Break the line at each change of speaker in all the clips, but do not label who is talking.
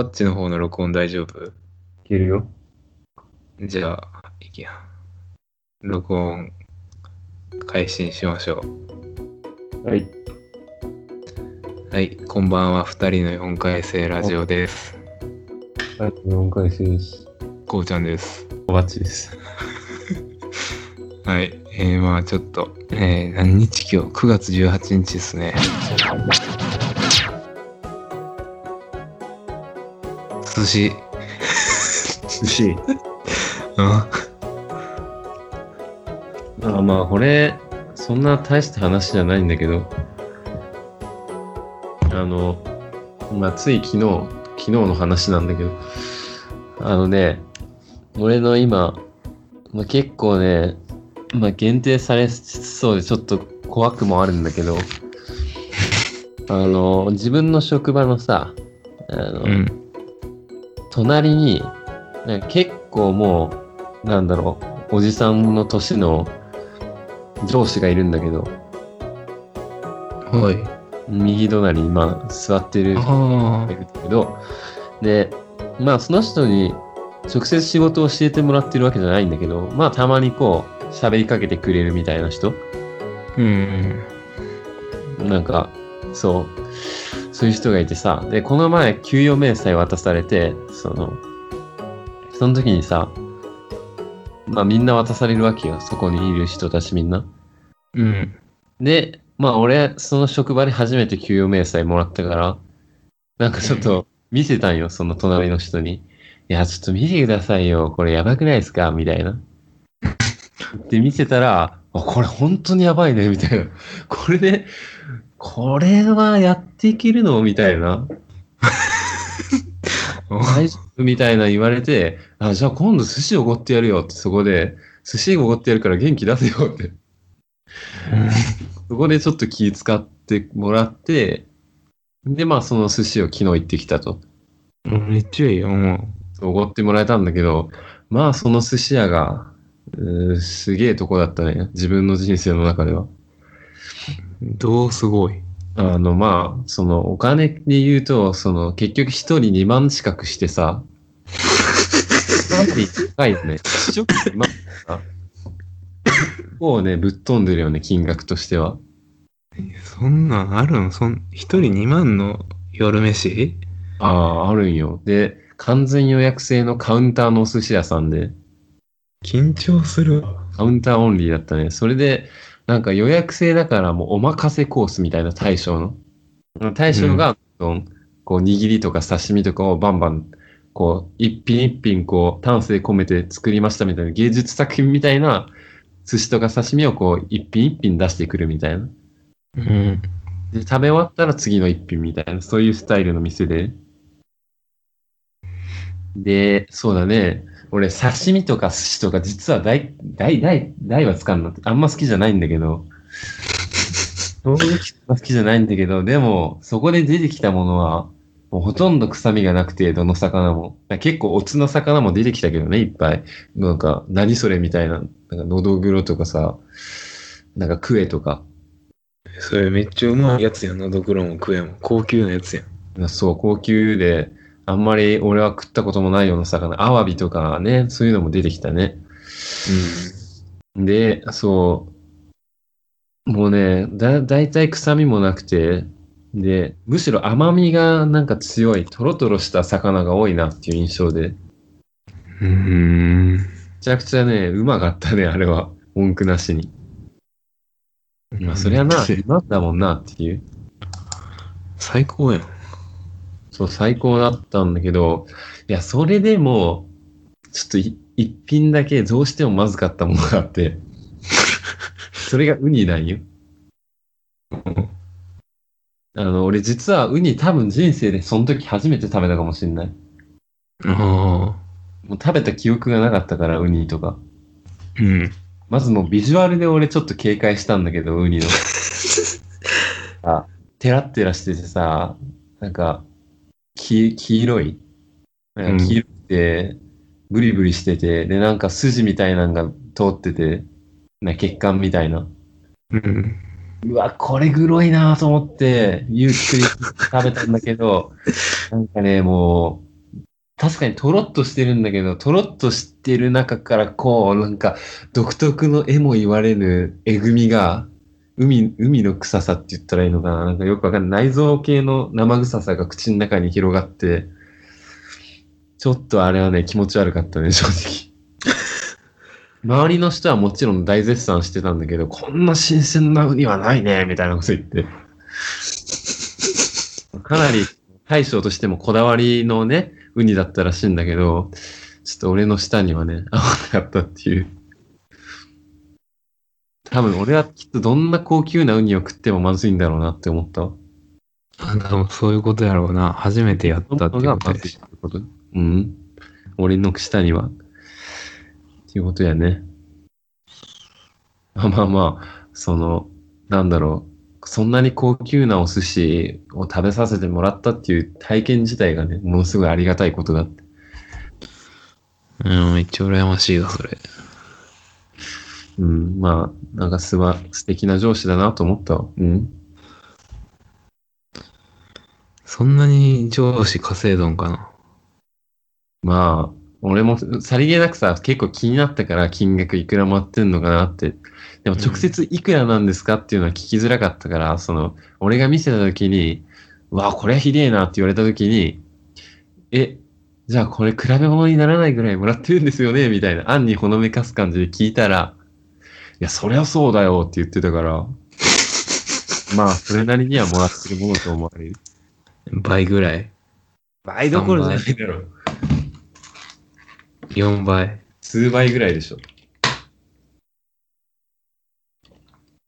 ワッチの方の録音大丈夫？
いけるよ。
じゃあ、いきや。録音、開始しましょ
はい。
う。はい、こんばんは。二人の4回生ラジオです。
はい、4回生です。
こうちゃんです。
おばっちです。
はい、えー、まあちょっと、えー、何日今日 ?9 月18日ですね。寿司。
寿司。
うん。
あまあ、これ、そんな大した話じゃないんだけど、あの、まあ、つい昨日、昨日の話なんだけど、あのね、俺の今、まあ、結構ね、まあ、限定されそうでちょっと怖くもあるんだけど、あの、自分の職場のさ、あの、
うん。
隣に、結構もう、なんだろう、おじさんの年の上司がいるんだけど、
はい。
右隣に今座ってるがいるんだけど、で、まあその人に直接仕事を教えてもらってるわけじゃないんだけど、まあたまにこう喋りかけてくれるみたいな人
あ。うん。
なんか、そう、そういう人がいてさ、で、この前、給与明細渡されて、その、その時にさ、まあみんな渡されるわけよ、そこにいる人たちみんな。
うん。
で、まあ俺、その職場で初めて給与明細もらったから、なんかちょっと見せたんよ、その隣の人に。いや、ちょっと見てくださいよ、これやばくないですか？みたいな。で、見せたら、あ、これ本当にやばいね、みたいな。これで、これはやっていけるの？みたいな。大丈夫？みたいな言われて、あ、じゃあ今度寿司おごってやるよって、そこで、寿司おごってやるから元気出せよって。そこでちょっと気使ってもらって、で、まあその寿司を昨日行ってきたと。
うん。めっちゃいいよ、も
おごってもらえたんだけど、まあその寿司屋が、すげえとこだったね。自分の人生の中では。
う。どうすごい？
あの、まあ、そのお金で言うと、その結局一人2万近くしてさ、なんて高いよね。一食2万さ、結構ね、ぶっ飛んでるよね、金額としては。
そんなんあるん？そん、一人2万の夜飯？
ああ、あるんよ。で、完全予約制のカウンターのお寿司屋さんで、
緊張するわ。
カウンターオンリーだったね。それで、なんか予約制だからもうお任せコースみたいな大将の？大将が、どんこう握りとか刺身とかをバンバン、こう、一品一品こう、丹精込めて作りましたみたいな芸術作品みたいな寿司とか刺身をこう、一品一品出してくるみたいな。
うん。
で、食べ終わったら次の一品みたいな、そういうスタイルの店で。で、そうだね。俺、刺身とか寿司とか実は大、大、大、大はつかんの。あんま好きじゃないんだけど。正直好きじゃないんだけど、でも、そこで出てきたものは、もうほとんど臭みがなくて、どの魚も。結構、おつの魚も出てきたけどね、いっぱい。なんか、何それみたいな。なんか、のどぐろとかさ、なんか、クエとか。
それめっちゃうまいやつやん。のどぐろも食えも。高級なやつやん。
そう、高級で、あんまり俺は食ったこともないような魚、アワビとかね、そういうのも出てきたね。で、そう、もうね、だ、だいたい臭みもなくて、で、むしろ甘みがなんか強い、トロトロした魚が多いなっていう印象で、め
うん。
ちゃくちゃね、うまかったね、あれは。文句なしに。まあ、そりゃな、今だもんなっていう。
最高やん。
そう、最高だったんだけど、いや、それでも、ちょっとい一品だけどうしてもまずかったものがあって、それがウニなんよ。あの、俺実はウニ多分人生でその時初めて食べたかもしれない。
あ
もう食べた記憶がなかったから、ウニとか。
あ。うん。
まずもうビジュアルで俺ちょっと警戒したんだけど、ウニの。あ、テラッテラしててさ、なんか、黄黄色いなんか黄色くて、ブリブリしてて、で、なんか筋みたいなのが通ってて、な血管みたいな。
うん。
うわ、これグロいなと思って、ゆっくり食べたんだけど、なんかね、も確かにとろっとしてるんだけど、とろっとしてる中からこう、なんか独特の絵も言われぬえぐみが、海、海の臭さって言ったらいいのかな？なんかよくわかんない。内臓系の生臭さが口の中に広がって、ちょっとあれはね、気持ち悪かったね、正直。周りの人はもちろん大絶賛してたんだけど、こんな新鮮なウニはないね、みたいなこと言って。かなり大将としてもこだわりのね、ウニだったらしいんだけど、ちょっと俺の舌にはね、合わなかったっていう。多分俺はきっとどんな高級なウニを食ってもまずいんだろうなって思ったわ。
あでもそういうことやろうな。初めてやったっていうことやし。
てことうん。俺の舌には。っていうことやね。まあまあまあ、その、なんだろう。そんなに高級なお寿司を食べさせてもらったっていう体験自体がね、ものすごいありがたいことだって。
うん、めっちゃ羨ましいわ、それ。
うん、まあ、なんかすば、素敵な上司だなと思ったわ。うん。
そんなに上司稼いどんかな？
まあ、俺もさりげなくさ、結構気になったから金額いくら回ってんのかなって。でも直接いくらなんですかっていうのは聞きづらかったから、その、俺が見せた時に、うわあ、これはひでえなって言われた時に、え、じゃあこれ比べ物にならないぐらいもらってるんですよね？みたいな、暗にほのめかす感じで聞いたら、いや、そりゃそうだよって言ってたから、まあ、それなりにはもらってるものと思われる。
倍ぐらい。
倍どころじゃないだろう。
4倍。
数倍ぐらいでしょ。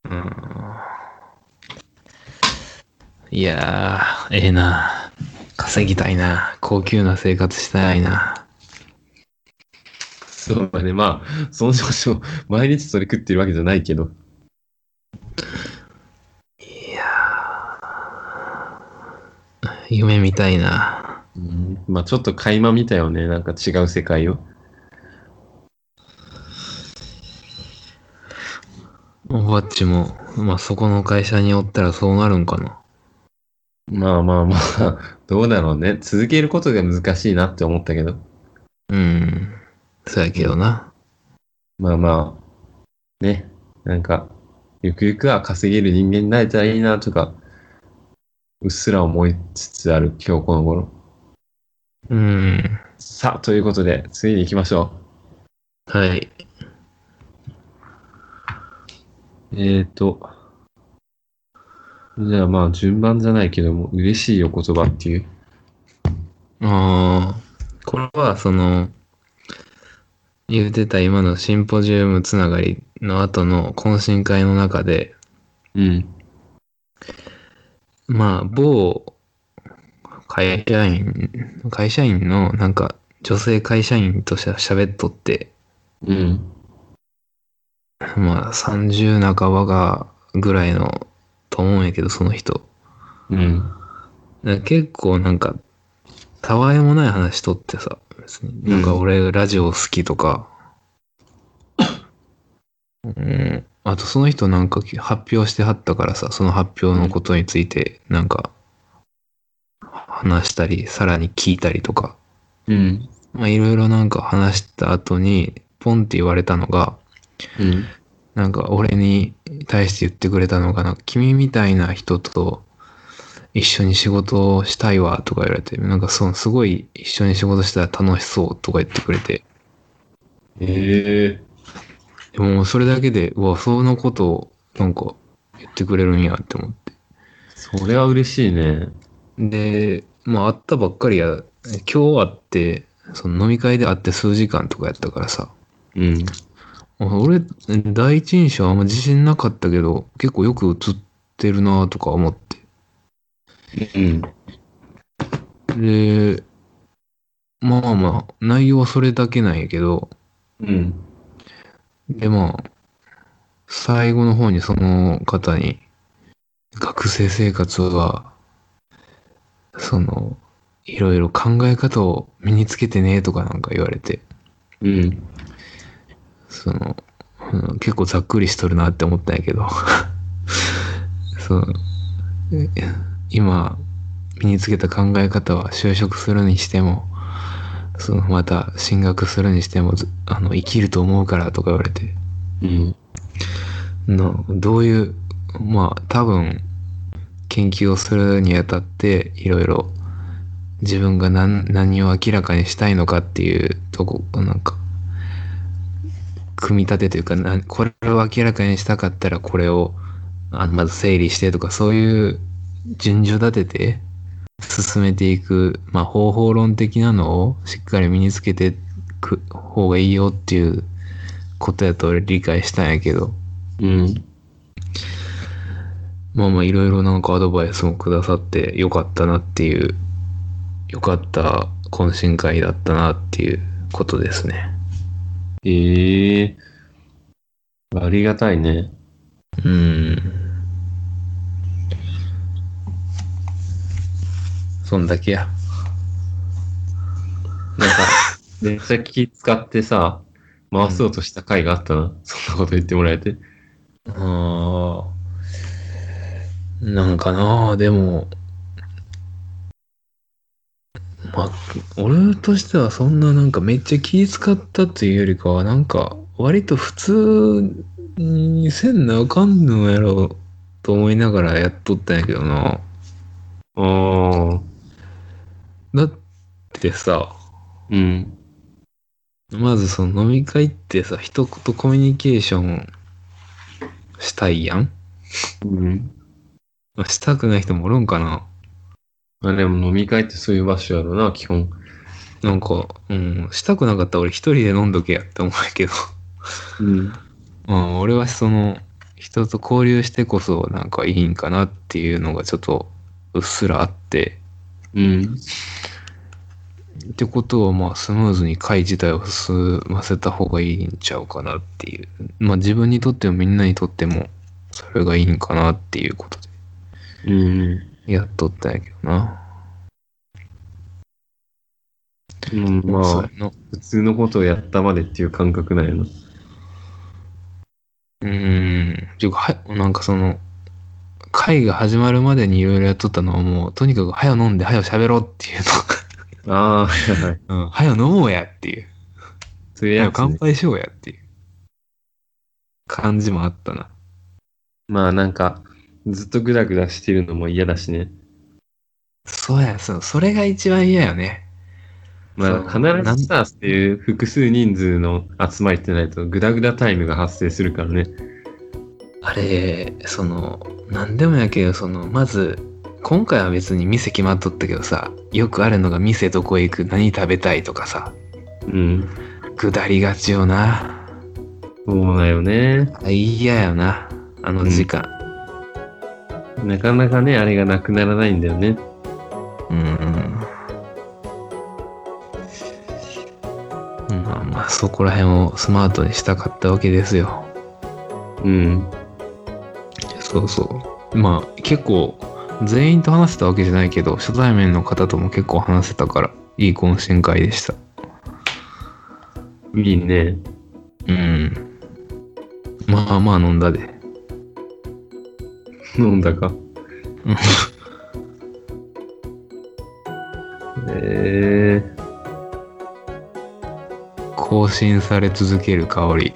うん。いやー、ええな。稼ぎたいな。高級な生活したいな。
そうだね。まあ、その上司も毎日それ食ってるわけじゃないけど。
いやー、夢みたいな。
うん、まあ、ちょっと垣間見たよね。なんか違う世界を。
おばっちも、まあそこの会社におったらそうなるんかな。
まあまあまあ、どうだろうね。続けることが難しいなって思ったけど。
うん。そうやけどな。
まあまあ、ね。なんか、ゆくゆくは稼げる人間になれたらいいなとか、うっすら思いつつある今日この頃。
うん。
さあ、ということで、次に行きましょ
はい。
う。えーと、じゃあまあ順番じゃないけども、嬉しいお言葉っていう。
ああ、これはその、言うてた今のシンポジウムつながりの後の懇親会の中で、
うん。
まあ、某会社員、会社員のなんか女性会社員としては喋っとって、
うん。
まあ30半ばがぐらいのと思うんやけど、その人。
うん。
結構なんか、たわいもない話しとってさ、別に。なんか俺ラジオ好きとか、うん、あとその人なんか発表してはったからさ、その発表のことについてなんか話したり、さらに聞いたりとか、
うん。
まあいろいろなんか話した後に、ポンって言われたのが、
うん。
なんか俺に対して言ってくれたのがな、君みたいな人と一緒に仕事をしたいわとか言われて、なんかそのすごい一緒に仕事したら楽しそうとか言ってくれて、
ええ
でもそれだけで、うわ、そのことをなんか言ってくれるんやって思って。
それは嬉しいね。
で、まあ会ったばっかりや、今日会って、その飲み会で会って数時間とかやったからさ、
うん。
あ俺、第一印象あんま自信なかったけど、結構よく映ってるなとか思って。
うん。
で、まあまあ、内容はそれだけなんやけど、
うん。
でまあ、最後の方にその方に、学生生活は、その、いろいろ考え方を身につけてねとかなんか言われて、
うん。
その、うん結構ざっくりしとるなって思ったんやけど、その、え今、身につけた考え方は就職するにしても、そのまた進学するにしてもずあの生きると思うからとか言われて
うん。
のどういうまあ多分研究をするにあたっていろいろ自分が何何を明らかにしたいのかっていうとこなんか組み立てというかなこれを明らかにしたかったらこれをあのまず整理してとかそういう順序立てて進めていく、まあ、方法論的なのをしっかり身につけていく方がいいよっていうことやと俺理解したんやけど
うん。
まあまあいろいろなんかアドバイスもくださってよかったなっていうよかった懇親会だったなっていうことですね
ええありがたいね。
うんそんだけや
なんか、めっちゃ気使ってさ、回そうとした回があったな。そんなこと言ってもらえて。
ああ、なんかなでも、まあ、俺としてはそんななんかめっちゃ気使ったっていうよりかは、なんか割と普通にせんなあかんのやろと思いながらやっとったんやけどな。
ああ。
だってさ、
うん。
まずその飲み会ってさ、人とコミュニケーションしたいやん
うん。
まあしたくない人もおるんかな
まあでも飲み会ってそういう場所やろな、基本。
なんか、うん、したくなかったら俺一人で飲んどけやって思うけど。
うん。
まあ、俺はその、人と交流してこそなんかいいんかなっていうのがちょっとうっすらあって、
うん。
ってことはまあスムーズに会自体を進ませた方がいいんちゃうかなっていう。まあ自分にとってもみんなにとってもそれがいいんかなっていうこと
うん。
でやっとったんやけどな。
うん、まあ普通のことをやったまでっていう感覚なんやな。
うーん。ていうか、は、なんかその、会が始まるまでにいろいろやっとったのはもう、とにかく、はよ飲んで、はよ喋ろうっていう
ああ、はいはい。
の。うん。はよ飲もうやっていう。
そういうやつ、ね。
乾杯しようやっていう。感じもあったな。
まあなんか、ずっとグダグダしてるのも嫌だしね。
そうや、そう。それが一番嫌よね。
まあ必ずさ、っていう複数人数の集まりってないとグダグダタイムが発生するからね。
あれ、その、なんでもやけど、その、まず、今回は別に店決まっとったけどさ、よくあるのが店どこ行く、何食べたいとかさ、
うん。
下りがちよな。
そうだよね。
あ嫌やな。あの時間。
なかなかね、あれがなくならないんだよね。
うん。うんまあまあ、そこら辺をスマートにしたかったわけですよ。
うん。
そうそう。まあ、結構、全員と話せたわけじゃないけど、初対面の方とも結構話せたから、いい懇親会でした。
いいね。
うん。まあまあ飲んだで。
飲んだか？
うん。
ええ
更新され続ける香り。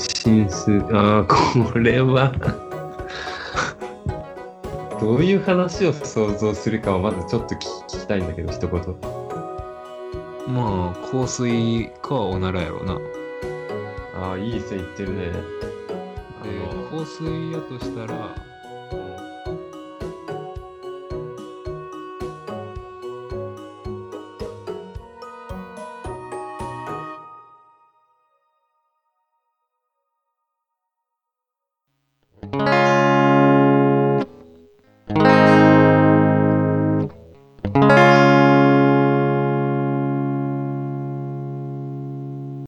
更新数、ああ、これは。どういう話を想像するかはまずちょっと聞聞きたいんだけど、一言。
まあ、香水かおならやろうな。で、
ああ、いい線いってるね。あの
香水やとしたら、